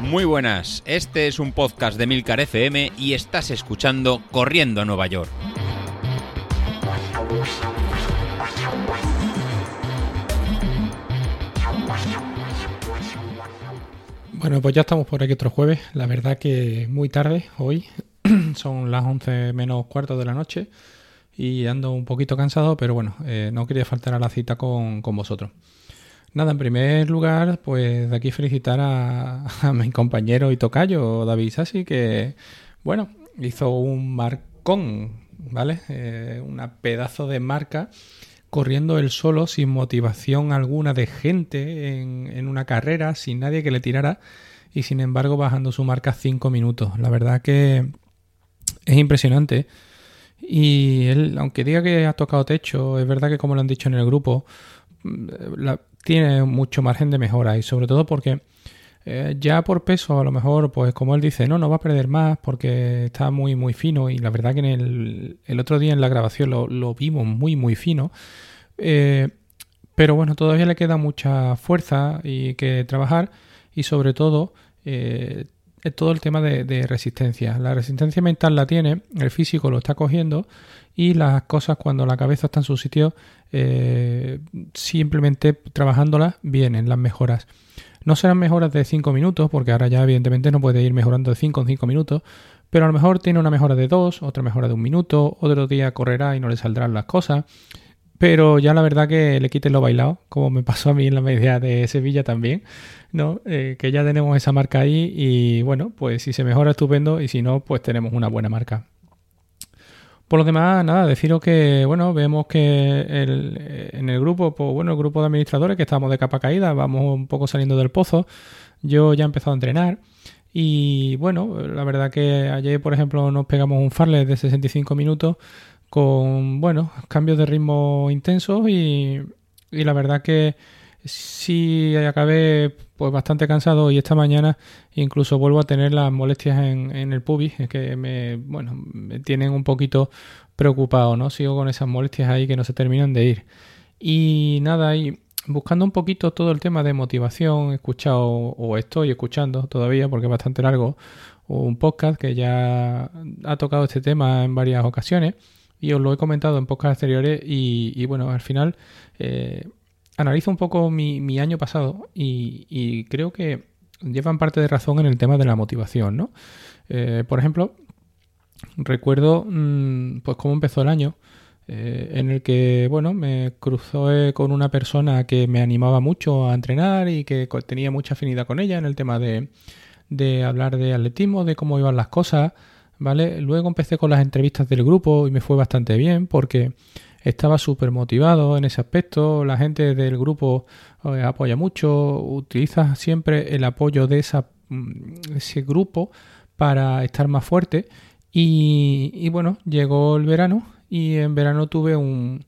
Muy buenas, este es un podcast de Milcar FM y estás escuchando Corriendo a Nueva York. Bueno, pues ya estamos por aquí otro jueves. La verdad que muy tarde hoy. Son las 11 menos cuarto de la noche y ando un poquito cansado, pero bueno, eh, no quería faltar a la cita con, con vosotros. Nada, en primer lugar, pues de aquí felicitar a, mi compañero y tocayo, David Sassi, que, bueno, hizo un marcón, ¿vale? Eh, una pedazo de marca corriendo él solo, sin motivación alguna de gente en, en, una carrera, sin nadie que le tirara, y sin embargo bajando su marca 5 minutos. La verdad que es impresionante. Y él, aunque diga que ha tocado techo, es verdad que como lo han dicho en el grupo, la, tiene mucho margen de mejora y sobre todo porque eh, ya por peso a lo mejor pues como él dice no no va a perder más porque está muy muy fino y la verdad que en el, otro día en la grabación lo, lo vimos muy muy fino. Eh, pero bueno todavía le queda mucha fuerza y que trabajar y sobre todo eh, todo el tema de, resistencia. La resistencia mental la tiene, el físico lo está cogiendo y las cosas cuando la cabeza está en su sitio, eh, simplemente trabajándolas vienen las mejoras. No serán mejoras de 5 minutos, porque ahora ya evidentemente no puede ir mejorando de 5 en 5 minutos, pero a lo mejor tiene una mejora de 2, otra mejora de un minuto, otro día correrá y no le saldrán las cosas. Pero ya la verdad que le quiten lo bailado, como me pasó a mí en la media de Sevilla también, ¿no? Eh, que ya tenemos esa marca ahí y bueno, pues si se mejora estupendo y si no, pues tenemos una buena marca. Por lo demás, nada, deciros que, bueno, vemos que el, en el grupo, pues bueno, el grupo de administradores que estamos de capa caída, vamos un poco saliendo del pozo. Yo ya he empezado a entrenar y bueno, la verdad que ayer, por ejemplo, nos pegamos un farle de 65 minutos con, bueno, cambios de ritmo intensos y, y la verdad que sí acabé pues bastante cansado y esta mañana incluso vuelvo a tener las molestias en, en el pubis que me bueno me tienen un poquito preocupado no sigo con esas molestias ahí que no se terminan de ir. Y nada y buscando un poquito todo el tema de motivación he escuchado o estoy escuchando todavía porque es bastante largo un podcast que ya ha tocado este tema en varias ocasiones y os lo he comentado en podcasts anteriores y, bueno al final eh, analizo un poco mi, año pasado y, creo que llevan parte de razón en el tema de la motivación, ¿no? Eh, por ejemplo, recuerdo mmm, pues cómo empezó el año, eh, en el que, bueno, me cruzó con una persona que me animaba mucho a entrenar y que tenía mucha afinidad con ella en el tema de, de hablar de atletismo, de cómo iban las cosas, ¿vale? Luego empecé con las entrevistas del grupo y me fue bastante bien porque estaba súper motivado en ese aspecto, la gente del grupo eh, apoya mucho, utiliza siempre el apoyo de esa, mm, ese grupo para estar más fuerte y, bueno, llegó el verano y en verano tuve un,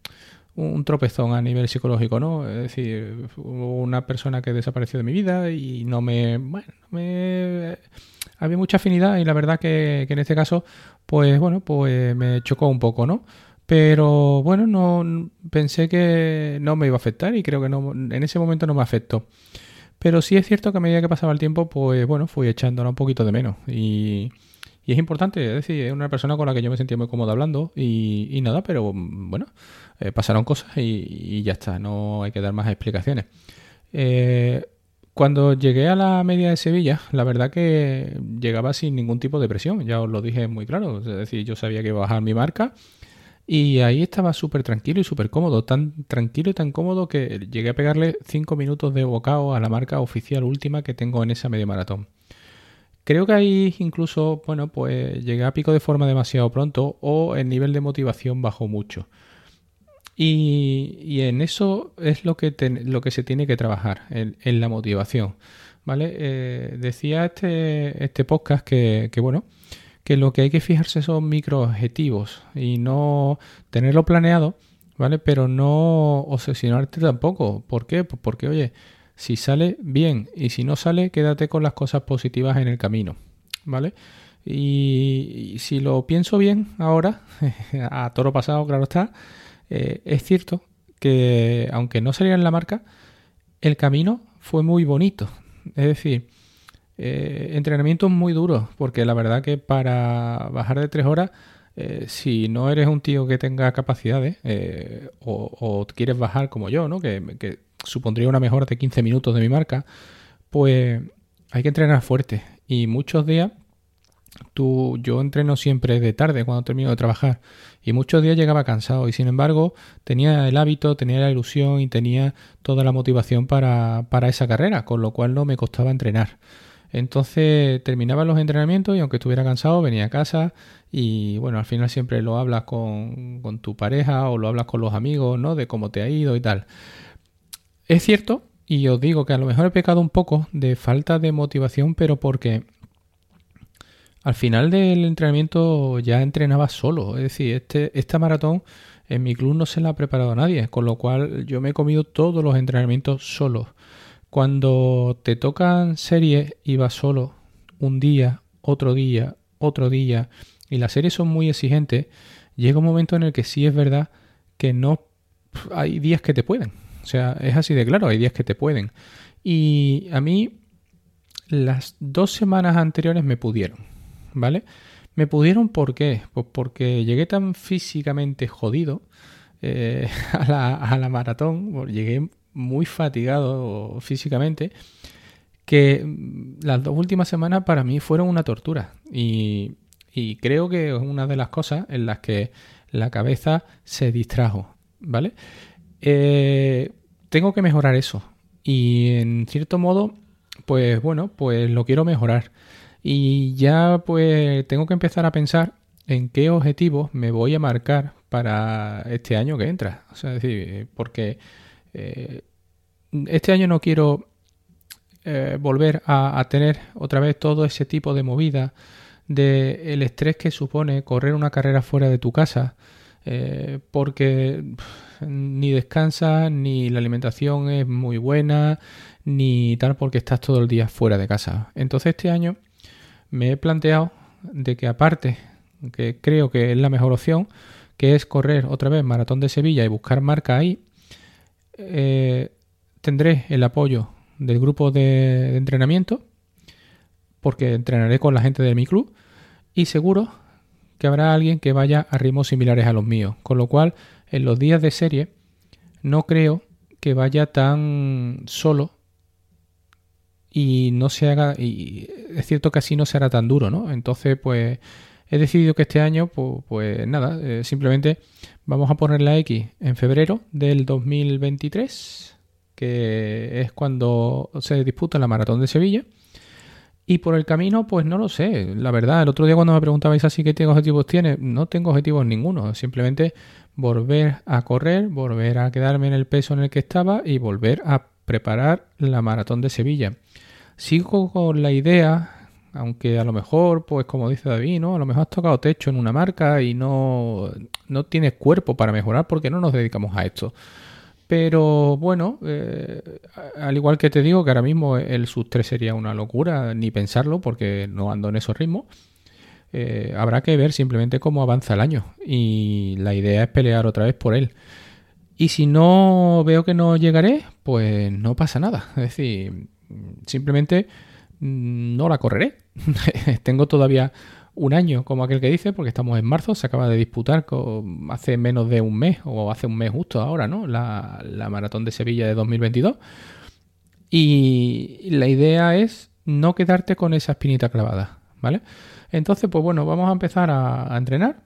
un tropezón a nivel psicológico, ¿no? Es decir, hubo una persona que desapareció de mi vida y no me... Bueno, me había mucha afinidad y la verdad que, en este caso, pues bueno, pues me chocó un poco, ¿no? Pero bueno, no pensé que no me iba a afectar y creo que no, en ese momento no me afectó. Pero sí es cierto que a medida que pasaba el tiempo, pues bueno, fui echándola un poquito de menos. Y, y, es importante, es decir, es una persona con la que yo me sentía muy cómodo hablando y, y nada, pero bueno, eh, pasaron cosas y, y, ya está, no hay que dar más explicaciones. Eh, cuando llegué a la media de Sevilla, la verdad que llegaba sin ningún tipo de presión, ya os lo dije muy claro, es decir, yo sabía que iba a bajar mi marca y ahí estaba súper tranquilo y súper cómodo, tan tranquilo y tan cómodo que llegué a pegarle 5 minutos de bocado a la marca oficial última que tengo en esa media maratón. Creo que ahí incluso, bueno, pues llegué a pico de forma demasiado pronto o el nivel de motivación bajó mucho. Y, en eso es lo que, te, lo que se tiene que trabajar, en, en la motivación. ¿Vale? Eh, decía este, este podcast que, bueno, que lo que hay que fijarse son micro objetivos y no tenerlo planeado, ¿vale? Pero no obsesionarte tampoco. ¿Por qué? Pues porque, oye, si sale bien y si no sale, quédate con las cosas positivas en el camino, ¿vale? Y si lo pienso bien ahora, a toro pasado, claro está, eh, es cierto que aunque no saliera en la marca, el camino fue muy bonito. Es decir, eh, entrenamientos muy duros, porque la verdad que para bajar de tres horas, eh, si no eres un tío que tenga capacidades eh, o, quieres bajar como yo, ¿no? Que, que, supondría una mejora de 15 minutos de mi marca, pues hay que entrenar fuerte. Y muchos días Tú, yo entreno siempre de tarde cuando termino de trabajar y muchos días llegaba cansado y sin embargo tenía el hábito, tenía la ilusión y tenía toda la motivación para, para esa carrera, con lo cual no me costaba entrenar. Entonces terminaba los entrenamientos y aunque estuviera cansado venía a casa y bueno, al final siempre lo hablas con, con tu pareja o lo hablas con los amigos, ¿no? De cómo te ha ido y tal. Es cierto, y os digo que a lo mejor he pecado un poco de falta de motivación, pero porque al final del entrenamiento ya entrenaba solo. Es decir, este, esta maratón en mi club no se la ha preparado nadie, con lo cual yo me he comido todos los entrenamientos solo. Cuando te tocan series y vas solo un día, otro día, otro día, y las series son muy exigentes, llega un momento en el que sí es verdad que no hay días que te pueden. O sea, es así de claro, hay días que te pueden. Y a mí las dos semanas anteriores me pudieron. ¿Vale? Me pudieron, ¿por qué? Pues porque llegué tan físicamente jodido eh, a, la, maratón, llegué muy fatigado físicamente, que mm, las dos últimas semanas para mí fueron una tortura. Y, creo que es una de las cosas en las que la cabeza se distrajo, ¿vale? Eh, tengo que mejorar eso. Y en cierto modo, pues bueno, pues lo quiero mejorar. Y ya pues tengo que empezar a pensar en qué objetivos me voy a marcar para este año que entra. O sea, es decir, porque eh, este año no quiero eh, volver a, tener otra vez todo ese tipo de movida, de estrés que supone correr una carrera fuera de tu casa, eh, porque ni descansas, ni la alimentación es muy buena, ni tal porque estás todo el día fuera de casa. Entonces este año me he planteado de que aparte, que creo que es la mejor opción, que es correr otra vez Maratón de Sevilla y buscar marca ahí, eh, tendré el apoyo del grupo de, entrenamiento, porque entrenaré con la gente de mi club, y seguro que habrá alguien que vaya a ritmos similares a los míos, con lo cual en los días de serie no creo que vaya tan solo y no se haga, y es cierto que así no será tan duro, ¿no? Entonces, pues he decidido que este año, pues, nada, eh, simplemente vamos a poner la X en febrero del 2023, que es cuando se disputa la maratón de Sevilla. Y por el camino, pues no lo sé. La verdad, el otro día cuando me preguntabais así qué objetivos tiene, no tengo objetivos ninguno. Simplemente volver a correr, volver a quedarme en el peso en el que estaba y volver a preparar la maratón de Sevilla. Sigo con la idea, aunque a lo mejor, pues como dice David, ¿no? A lo mejor has tocado techo en una marca y no, no tienes cuerpo para mejorar porque no nos dedicamos a esto. Pero bueno, eh, al igual que te digo que ahora mismo el sub 3 sería una locura, ni pensarlo porque no ando en esos ritmos. Eh, habrá que ver simplemente cómo avanza el año y la idea es pelear otra vez por él. Y si no veo que no llegaré, pues no pasa nada. Es decir, simplemente mm, no la correré. Tengo todavía un año, como aquel que dice, porque estamos en marzo, se acaba de disputar hace menos de un mes, o hace un mes justo ahora, ¿no? La, maratón de Sevilla de 2022. Y la idea es no quedarte con esa espinita clavada, ¿vale? Entonces, pues bueno, vamos a empezar a entrenar.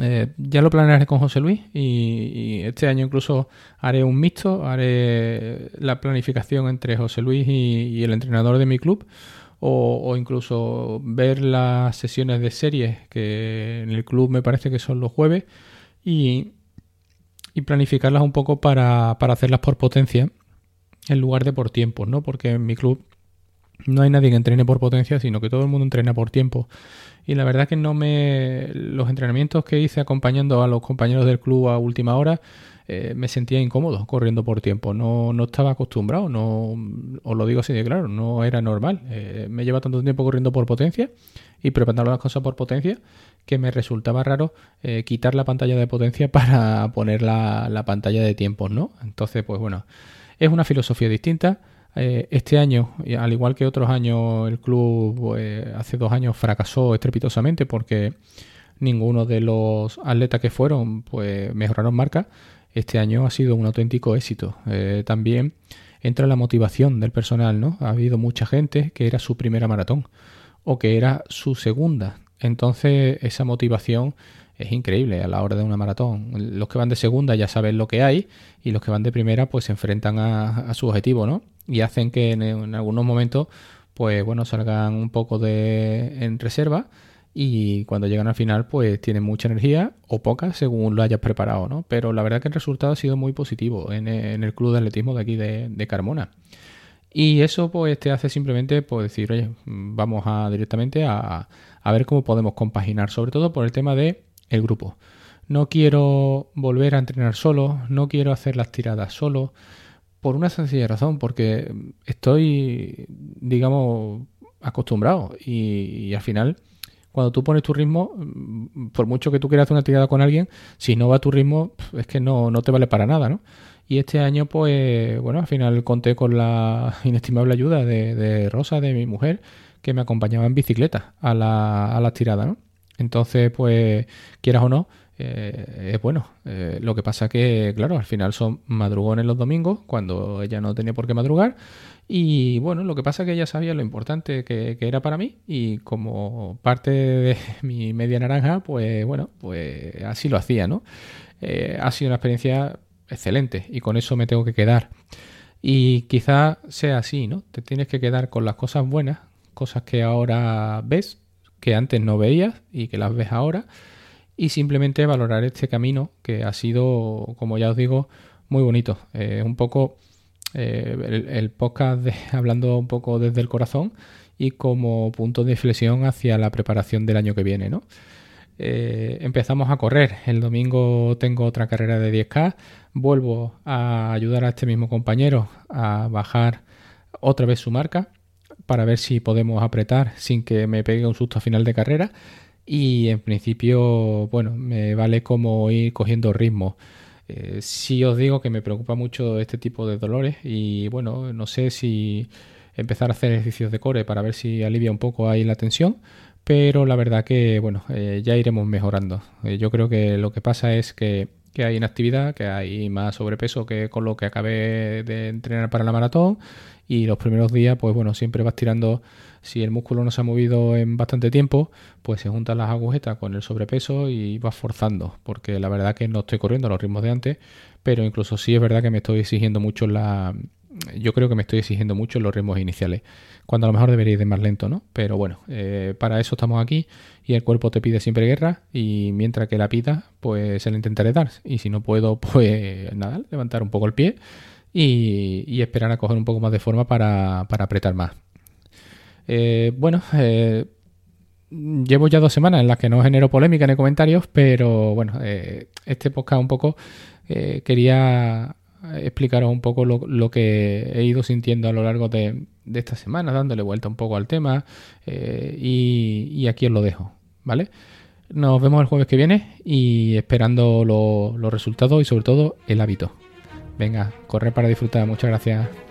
Eh, ya lo planearé con José Luis y, este año incluso haré un mixto, haré la planificación entre José Luis y, el entrenador de mi club o, incluso ver las sesiones de series que en el club me parece que son los jueves y, planificarlas un poco para, hacerlas por potencia en lugar de por tiempo, ¿no? Porque en mi club no hay nadie que entrene por potencia, sino que todo el mundo entrena por tiempo. Y la verdad que no me. Los entrenamientos que hice acompañando a los compañeros del club a última hora eh, me sentía incómodo corriendo por tiempo. No, no estaba acostumbrado, no, os lo digo así de claro, no era normal. Eh, me lleva tanto tiempo corriendo por potencia y preparando las cosas por potencia que me resultaba raro eh, quitar la pantalla de potencia para poner la, la pantalla de tiempos, ¿no? Entonces, pues bueno, es una filosofía distinta Eh, este año, al igual que otros años, el club pues, hace dos años fracasó estrepitosamente porque ninguno de los atletas que fueron pues mejoraron marca. Este año ha sido un auténtico éxito. Eh, también entra la motivación del personal, ¿no? Ha habido mucha gente que era su primera maratón o que era su segunda. Entonces esa motivación es increíble a la hora de una maratón. Los que van de segunda ya saben lo que hay y los que van de primera pues se enfrentan a, su objetivo, ¿no? Y hacen que en, algunos momentos pues bueno salgan un poco de en reserva y cuando llegan al final pues tienen mucha energía o poca según lo hayas preparado, ¿no? Pero la verdad que el resultado ha sido muy positivo en, el club de atletismo de aquí de, Carmona. Y eso pues te hace simplemente pues decir, oye, vamos a directamente a, a ver cómo podemos compaginar, sobre todo por el tema de el grupo. No quiero volver a entrenar solo, no quiero hacer las tiradas solo, por una sencilla razón, porque estoy, digamos, acostumbrado y, al final, cuando tú pones tu ritmo, por mucho que tú quieras hacer una tirada con alguien, si no va tu ritmo, es que no, no te vale para nada, ¿no? Y este año, pues, bueno, al final conté con la inestimable ayuda de, Rosa, de mi mujer, que me acompañaba en bicicleta a la, a las tiradas, ¿no? Entonces, pues, quieras o no, eh, es bueno. Eh, lo que pasa que, claro, al final son madrugones los domingos, cuando ella no tenía por qué madrugar. Y bueno, lo que pasa que ella sabía lo importante que, era para mí y como parte de mi media naranja, pues bueno, pues así lo hacía, ¿no? Eh, ha sido una experiencia excelente y con eso me tengo que quedar. Y quizá sea así, ¿no? Te tienes que quedar con las cosas buenas, cosas que ahora ves que antes no veías y que las ves ahora y simplemente valorar este camino que ha sido, como ya os digo, muy bonito. Eh, un poco eh, el, podcast de, hablando un poco desde el corazón y como punto de inflexión hacia la preparación del año que viene, ¿no? Eh, empezamos a correr. El domingo tengo otra carrera de 10K. Vuelvo a ayudar a este mismo compañero a bajar otra vez su marca para ver si podemos apretar sin que me pegue un susto a final de carrera. Y en principio, bueno, me vale como ir cogiendo ritmo. Eh, si os digo que me preocupa mucho este tipo de dolores y bueno, no sé si empezar a hacer ejercicios de core para ver si alivia un poco ahí la tensión, pero la verdad que bueno, eh, ya iremos mejorando. Eh, yo creo que lo que pasa es que, que hay inactividad, que hay más sobrepeso que con lo que acabé de entrenar para la maratón. Y los primeros días, pues bueno, siempre vas tirando, si el músculo no se ha movido en bastante tiempo, pues se juntan las agujetas con el sobrepeso y vas forzando, porque la verdad que no estoy corriendo a los ritmos de antes, pero incluso sí es verdad que me estoy exigiendo mucho la... Yo creo que me estoy exigiendo mucho los ritmos iniciales, cuando a lo mejor debería ir más lento, ¿no? Pero bueno, eh, para eso estamos aquí y el cuerpo te pide siempre guerra y mientras que la pida, pues se le intentaré dar. Y si no puedo, pues nada, levantar un poco el pie y, esperar a coger un poco más de forma para, apretar más. Eh, bueno, eh, llevo ya dos semanas en las que no genero polémica en comentarios, pero bueno, este podcast un poco quería explicaros un poco lo, que he ido sintiendo a lo largo de, esta semana, dándole vuelta un poco al tema y, aquí os lo dejo, ¿vale? Nos vemos el jueves que viene y esperando los resultados y sobre todo el hábito. Venga, corre para disfrutar. Muchas gracias.